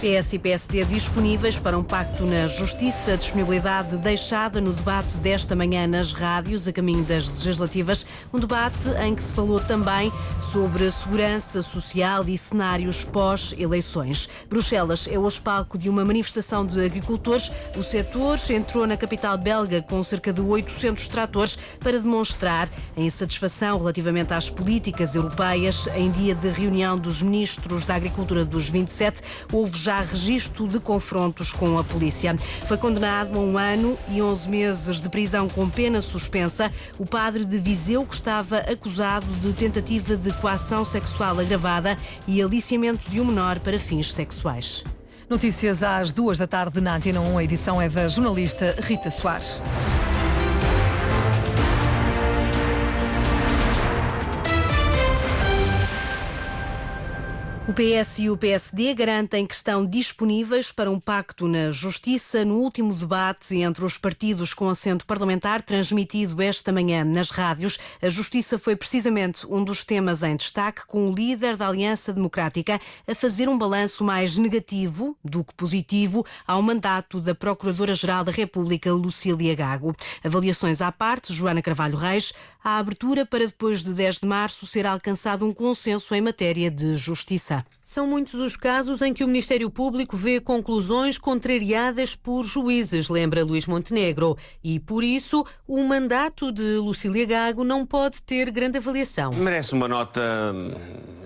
PS e PSD disponíveis para um pacto na Justiça, disponibilidade deixada no debate desta manhã nas rádios, a caminho das legislativas, um debate em que se falou também sobre a segurança social e cenários pós-eleições. Bruxelas é hoje palco de uma manifestação de agricultores. O setor entrou na capital belga com cerca de 800 tratores para demonstrar a insatisfação relativamente às políticas europeias. Em dia de reunião dos ministros da Agricultura dos 27, houve já já registro de confrontos com a polícia. Foi condenado a um ano e 11 meses de prisão com pena suspensa o padre de Viseu que estava acusado de tentativa de coação sexual agravada e aliciamento de um menor para fins sexuais. Notícias às duas da tarde na Antena 1. A edição é da jornalista Rita Soares. O PS e o PSD garantem que estão disponíveis para um pacto na Justiça no último debate entre os partidos com assento parlamentar transmitido esta manhã nas rádios. A Justiça foi precisamente um dos temas em destaque, com o líder da Aliança Democrática a fazer um balanço mais negativo do que positivo ao mandato da Procuradora-Geral da República, Lucília Gago. Avaliações à parte, Joana Carvalho Reis, a abertura para depois de 10 de março ser alcançado um consenso em matéria de justiça. São muitos os casos em que o Ministério Público vê conclusões contrariadas por juízes, lembra Luís Montenegro. E, por isso, o mandato de Lucília Gago não pode ter grande avaliação. Merece uma nota,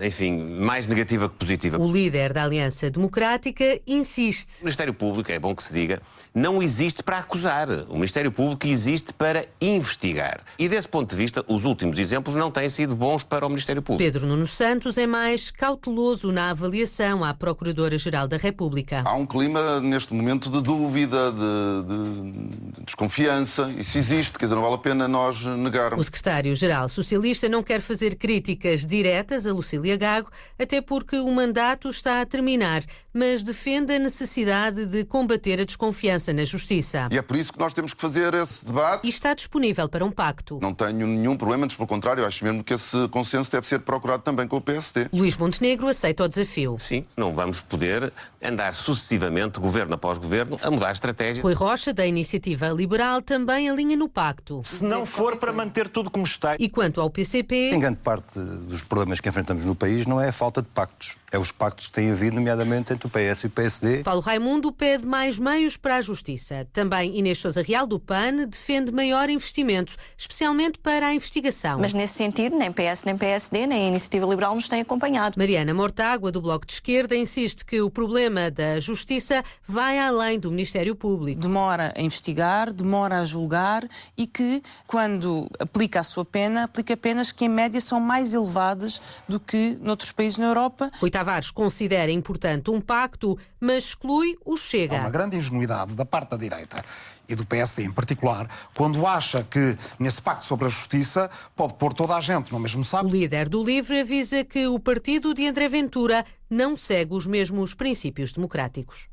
enfim, mais negativa que positiva. O líder da Aliança Democrática insiste. O Ministério Público, é bom que se diga, não existe para acusar. O Ministério Público existe para investigar. E, desse ponto de vista, os últimos exemplos não têm sido bons para o Ministério Público. Pedro Nuno Santos é mais cauteloso na avaliação à Procuradora-Geral da República. Há um clima, neste momento, de dúvida, de, de desconfiança. Isso existe, quer dizer, não vale a pena nós negarmos. O secretário-geral socialista não quer fazer críticas diretas a Lucília Gago, até porque o mandato está a terminar, mas defende a necessidade de combater a desconfiança na justiça. E é por isso que nós temos que fazer esse debate. E está disponível para um pacto. Não tenho nenhum problema, antes pelo contrário, acho mesmo que esse consenso deve ser procurado também com o PSD. Luís Montenegro aceita aceita o desafio. Sim, não vamos poder andar sucessivamente, governo após governo, a mudar a estratégia. Rui Rocha, da Iniciativa Liberal, também alinha no pacto. Se não for para manter tudo como está. E quanto ao PCP... Em grande parte dos problemas que enfrentamos no país não é a falta de pactos é os pactos que têm havido, nomeadamente entre o PS e o PSD. Paulo Raimundo pede mais meios para a justiça. Também Inês Sousa Real, do PAN, defende maior investimento, especialmente para a investigação. Mas nesse sentido, nem PS, nem PSD, nem a Iniciativa Liberal nos têm acompanhado. Mariana Mortágua, do Bloco de Esquerda, insiste que o problema da justiça vai além do Ministério Público. Demora a investigar, demora a julgar e que, quando aplica a sua pena, aplica penas que, em média, são mais elevadas do que noutros países na Europa. Tavares considera importante um pacto, mas exclui o Chega. Há uma grande ingenuidade da parte da direita e do PSD em particular, quando acha que nesse pacto sobre a justiça pode pôr toda a gente no mesmo saco. O líder do LIVRE avisa que o partido de André Ventura não segue os mesmos princípios democráticos.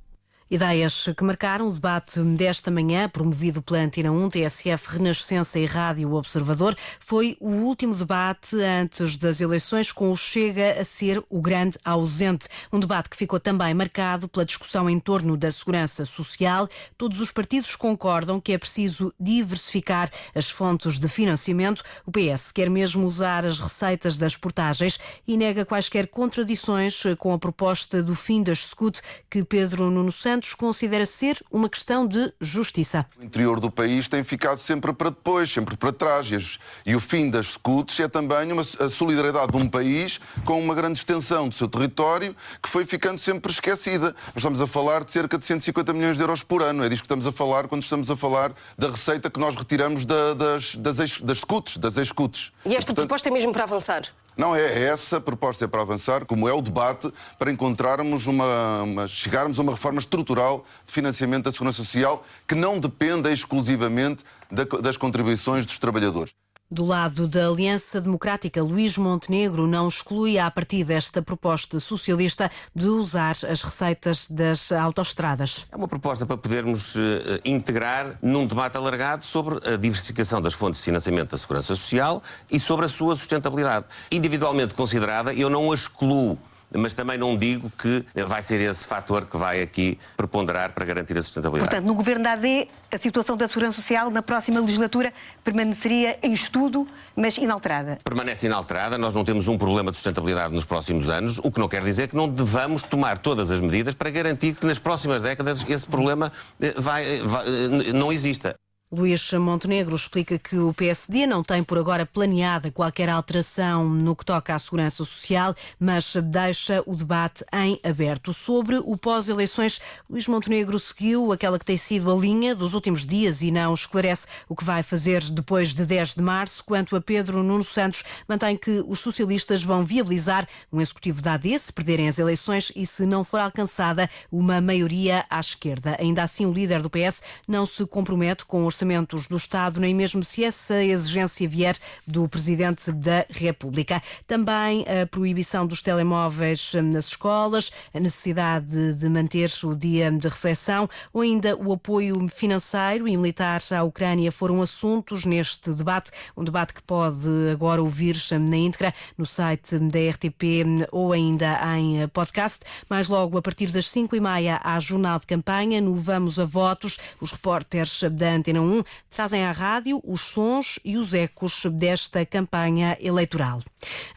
Ideias que marcaram o debate desta manhã, promovido pela Antena 1, TSF, Renascença e Rádio Observador, foi o último debate antes das eleições, com o Chega a ser o grande ausente. Um debate que ficou também marcado pela discussão em torno da segurança social. Todos os partidos concordam que é preciso diversificar as fontes de financiamento. O PS quer mesmo usar as receitas das portagens e nega quaisquer contradições com a proposta do fim das SCUT que Pedro Nuno Santos Santos considera ser uma questão de justiça. O interior do país tem ficado sempre para depois, sempre para trás. E o fim das SCUTs é também uma, a solidariedade de um país com uma grande extensão do seu território que foi ficando sempre esquecida. Nós estamos a falar de cerca de 150 milhões de euros por ano. É disso que estamos a falar quando estamos a falar da receita que nós retiramos da, das, das, das SCUTs, das ex-SCUTs. E esta Portanto, proposta é mesmo para avançar? Não, é, essa a proposta para avançar, como é o debate, para encontrarmos uma, uma, chegarmos a uma reforma estrutural de financiamento da Segurança Social que não dependa exclusivamente da, das contribuições dos trabalhadores. Do lado da Aliança Democrática, Luís Montenegro não exclui a partir desta proposta socialista de usar as receitas das autoestradas. É uma proposta para podermos uh, integrar num debate alargado sobre a diversificação das fontes de financiamento da segurança social e sobre a sua sustentabilidade. Individualmente considerada, eu não a excluo mas também não digo que vai ser esse fator que vai aqui preponderar para garantir a sustentabilidade. Portanto, no governo da AD, a situação da segurança social na próxima legislatura permaneceria em estudo, mas inalterada. Permanece inalterada, nós não temos um problema de sustentabilidade nos próximos anos, o que não quer dizer que não devamos tomar todas as medidas para garantir que nas próximas décadas esse problema eh, vai, eh, vai, eh, não exista. Luís Montenegro explica que o PSD não tem por agora planeada qualquer alteração no que toca à segurança social, mas deixa o debate em aberto. Sobre o pós-eleições, Luís Montenegro seguiu aquela que tem sido a linha dos últimos dias e não esclarece o que vai fazer depois de 10 de março. Quanto a Pedro Nuno Santos, mantém que os socialistas vão viabilizar um executivo da AD se perderem as eleições e se não for alcançada uma maioria à esquerda. Ainda assim, o líder do PS não se compromete com os orçamentos do Estado, nem mesmo se essa exigência vier do Presidente da República. Também a proibição dos telemóveis nas escolas, a necessidade de manter o dia de reflexão ou ainda o apoio financeiro e militar à Ucrânia foram assuntos neste debate, um debate que pode agora ouvir na íntegra no site da RTP ou ainda em podcast. Mais logo, a partir das 5 e meia, há jornal de campanha no Vamos a Votos. Os repórteres da Antena 1 1 trazem à rádio os sons e os ecos desta campanha eleitoral.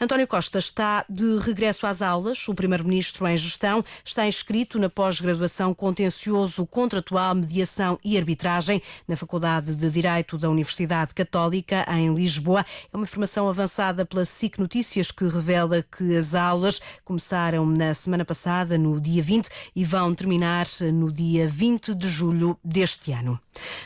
António Costa está de regresso às aulas. O primeiro-ministro em gestão está inscrito na pós-graduação Contencioso Contratual, Mediação e Arbitragem na Faculdade de Direito da Universidade Católica em Lisboa. É uma informação avançada pela SIC Notícias que revela que as aulas começaram na semana passada, no dia 20, e vão terminar no dia 20 de julho deste ano.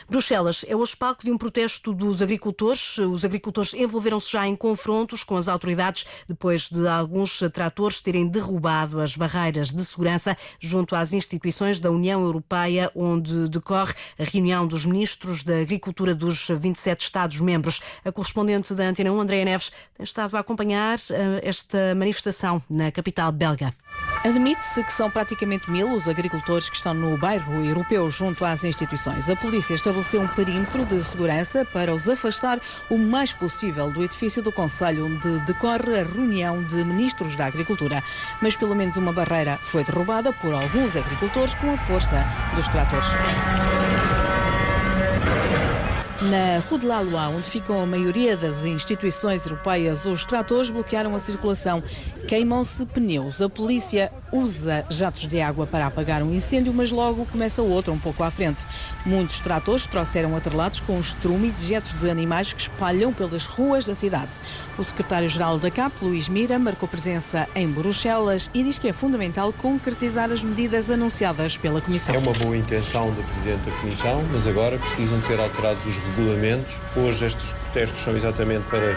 Bruxelas é hoje palco de um protesto dos agricultores. Os agricultores envolveram-se já em confrontos com as autoridades depois de alguns tratores terem derrubado as barreiras de segurança junto às instituições da União Europeia, onde decorre a reunião dos ministros da Agricultura dos 27 Estados-membros. A correspondente da Antena 1, Andréa Neves, tem estado a acompanhar eh, esta manifestação na capital belga. Admite-se que são praticamente mil os agricultores que estão no bairro europeu junto às instituições. A polícia estabeleceu um perímetro de segurança para os afastar o mais possível do edifício do Conselho, onde decorre a reunião de ministros da Agricultura. Mas pelo menos uma barreira foi derrubada por alguns agricultores com a força dos tratores. Na Rue de onde ficam a maioria das instituições europeias, os tratores bloquearam a circulação. Queimam-se pneus. A polícia usa jatos de água para apagar um incêndio, mas logo começa outro um pouco à frente. Muitos tratores trouxeram atrelados com estrume e dejetos de animais que espalham pelas ruas da cidade. O secretário-geral da CAP, Luís Mira, marcou presença em Bruxelas e diz que é fundamental concretizar as medidas anunciadas pela Comissão. É uma boa intenção do Presidente da Comissão, mas agora precisam ser alterados os regulamentos. Hoje estes protestos são exatamente para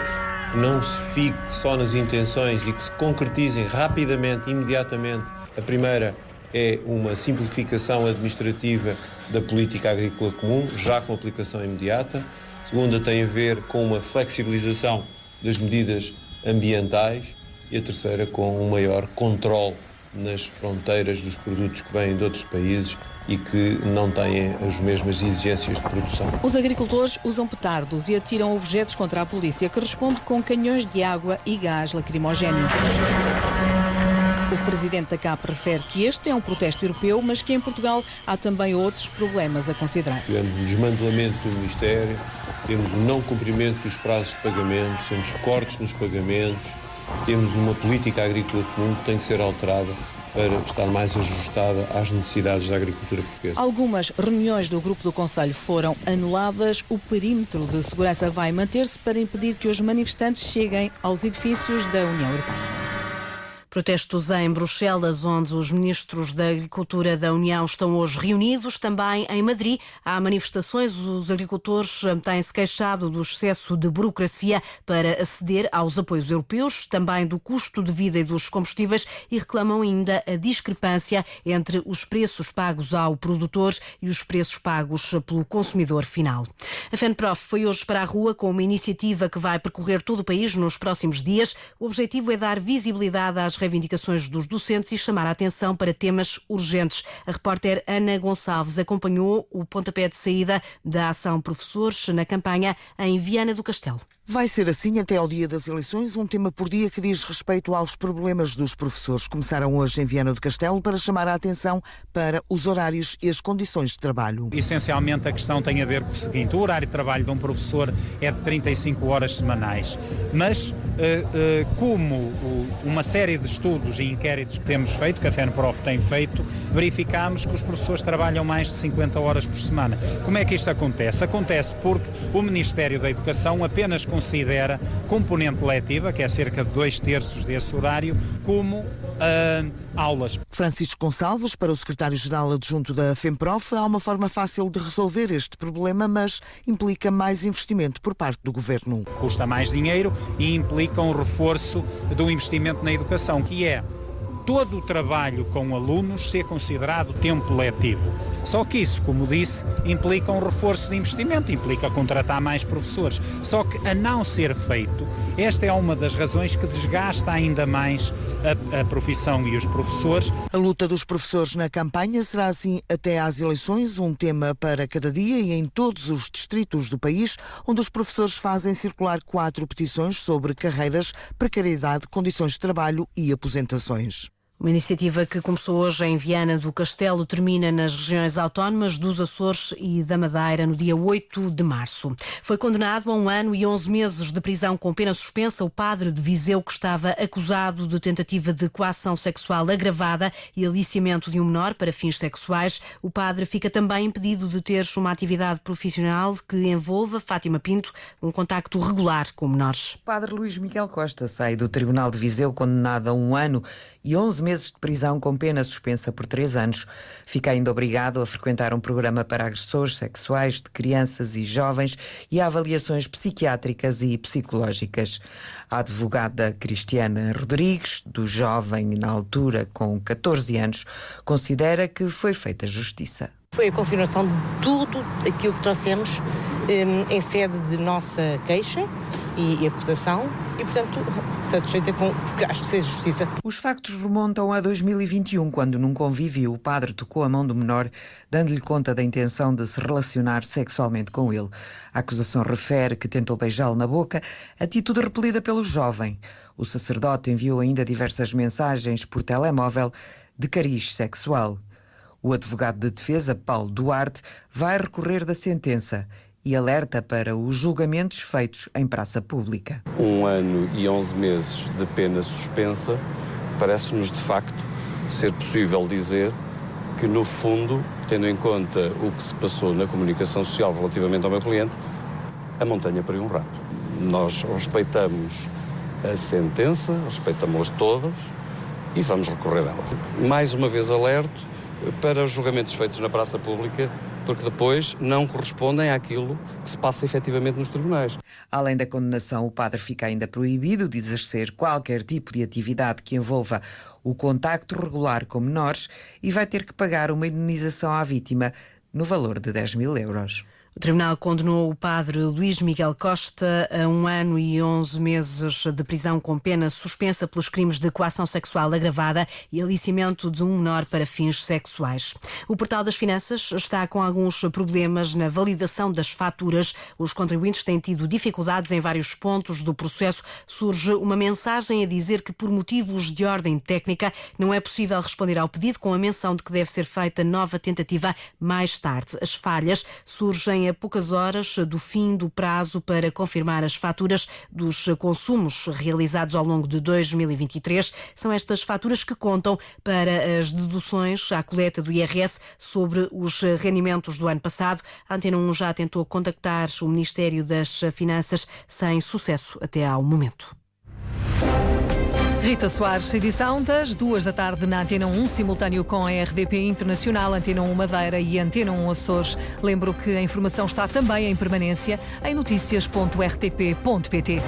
que não se fique só nas intenções e que se concretizem rapidamente, imediatamente. A primeira é uma simplificação administrativa da política agrícola comum, já com aplicação imediata. A segunda tem a ver com uma flexibilização das medidas ambientais e a terceira com um maior controle nas fronteiras dos produtos que vêm de outros países e que não têm as mesmas exigências de produção. Os agricultores usam petardos e atiram objetos contra a polícia, que responde com canhões de água e gás lacrimogéneo. O presidente da CAP refere que este é um protesto europeu, mas que em Portugal há também outros problemas a considerar. Tivemos o desmantelamento do Ministério, temos não cumprimento dos prazos de pagamento, temos cortes nos pagamentos, temos uma política agrícola comum que tem que ser alterada para estar mais ajustada às necessidades da agricultura portuguesa. Algumas reuniões do grupo do Conselho foram anuladas. O perímetro de segurança vai manter-se para impedir que os manifestantes cheguem aos edifícios da União Europeia. Protestos em Bruxelas, onde os ministros da Agricultura da União estão hoje reunidos. Também em Madrid há manifestações. Os agricultores têm-se queixado do excesso de burocracia para aceder aos apoios europeus, também do custo de vida e dos combustíveis e reclamam ainda a discrepância entre os preços pagos ao produtor e os preços pagos pelo consumidor final. A FENPROF foi hoje para a rua com uma iniciativa que vai percorrer todo o país nos próximos dias. O objetivo é dar visibilidade às reivindicações dos docentes e chamar a atenção para temas urgentes. A repórter Ana Gonçalves acompanhou o pontapé de saída da ação Professores na campanha em Viana do Castelo. Vai ser assim até ao dia das eleições, um tema por dia que diz respeito aos problemas dos professores. Começaram hoje em Viana do Castelo para chamar a atenção para os horários e as condições de trabalho. Essencialmente a questão tem a ver com o seguinte: o horário de trabalho de um professor é de 35 horas semanais, mas como uma série de estudos e inquéritos que temos feito, que a FENPROF tem feito, verificamos que os professores trabalham mais de 50 horas por semana. Como é que isto acontece? Acontece porque o Ministério da Educação apenas considera componente letiva, que é cerca de dois terços desse horário, como uh, aulas. Francisco Gonçalves, para o secretário-geral adjunto da FEMPROF, há uma forma fácil de resolver este problema, mas implica mais investimento por parte do governo. Custa mais dinheiro e implica um reforço do investimento na educação, que é todo o trabalho com alunos ser considerado tempo letivo. Só que isso, como disse, implica um reforço de investimento, implica contratar mais professores. Só que, a não ser feito, esta é uma das razões que desgasta ainda mais a, a profissão e os professores. A luta dos professores na campanha será assim até às eleições, um tema para cada dia e em todos os distritos do país, onde os professores fazem circular quatro petições sobre carreiras, precariedade, condições de trabalho e aposentações. Uma iniciativa que começou hoje em Viana do Castelo termina nas regiões autónomas dos Açores e da Madeira no dia 8 de março. Foi condenado a um ano e 11 meses de prisão com pena suspensa o padre de Viseu que estava acusado de tentativa de coação sexual agravada e aliciamento de um menor para fins sexuais. O padre fica também impedido de ter uma atividade profissional que envolva Fátima Pinto, um contacto regular com menores. O padre Luís Miguel Costa sai do Tribunal de Viseu condenado a um ano e 11 meses de prisão com pena suspensa por três anos. Fica ainda obrigado a frequentar um programa para agressores sexuais de crianças e jovens e a avaliações psiquiátricas e psicológicas. A advogada Cristiana Rodrigues, do jovem na altura com 14 anos, considera que foi feita justiça. Foi a confirmação de tudo aquilo que trouxemos um, em sede de nossa queixa e, e acusação e, portanto, satisfeita com, porque acho que seja justiça. Os factos remontam a 2021, quando num convívio o padre tocou a mão do menor, dando-lhe conta da intenção de se relacionar sexualmente com ele. A acusação refere que tentou beijá-lo na boca, atitude repelida pelo jovem. O sacerdote enviou ainda diversas mensagens por telemóvel de cariz sexual. O advogado de defesa, Paulo Duarte, vai recorrer da sentença e alerta para os julgamentos feitos em praça pública. Um ano e 11 meses de pena suspensa parece-nos de facto ser possível dizer que, no fundo, tendo em conta o que se passou na comunicação social relativamente ao meu cliente, a montanha pariu um rato. Nós respeitamos a sentença, respeitamos-las todas e vamos recorrer a elas. Mais uma vez alerto para os julgamentos feitos na praça pública, porque depois não correspondem àquilo que se passa efetivamente nos tribunais. Além da condenação, o padre fica ainda proibido de exercer qualquer tipo de atividade que envolva o contacto regular com menores e vai ter que pagar uma indenização à vítima no valor de 10 mil euros. O Tribunal condenou o padre Luís Miguel Costa a um ano e 11 meses de prisão com pena suspensa pelos crimes de coação sexual agravada e aliciamento de um menor para fins sexuais. O Portal das Finanças está com alguns problemas na validação das faturas. Os contribuintes têm tido dificuldades em vários pontos do processo. Surge uma mensagem a dizer que, por motivos de ordem técnica, não é possível responder ao pedido com a menção de que deve ser feita nova tentativa mais tarde. As falhas surgem a poucas horas do fim do prazo para confirmar as faturas dos consumos realizados ao longo de 2023. São estas faturas que contam para as deduções à coleta do IRS sobre os rendimentos do ano passado. A Antena 1 já tentou contactar o Ministério das Finanças sem sucesso até ao momento. Rita Soares, edição das duas da tarde na Antena 1, simultâneo com a RDP Internacional, Antena 1 Madeira e Antena 1 Açores. Lembro que a informação está também em permanência em notícias.rtp.pt.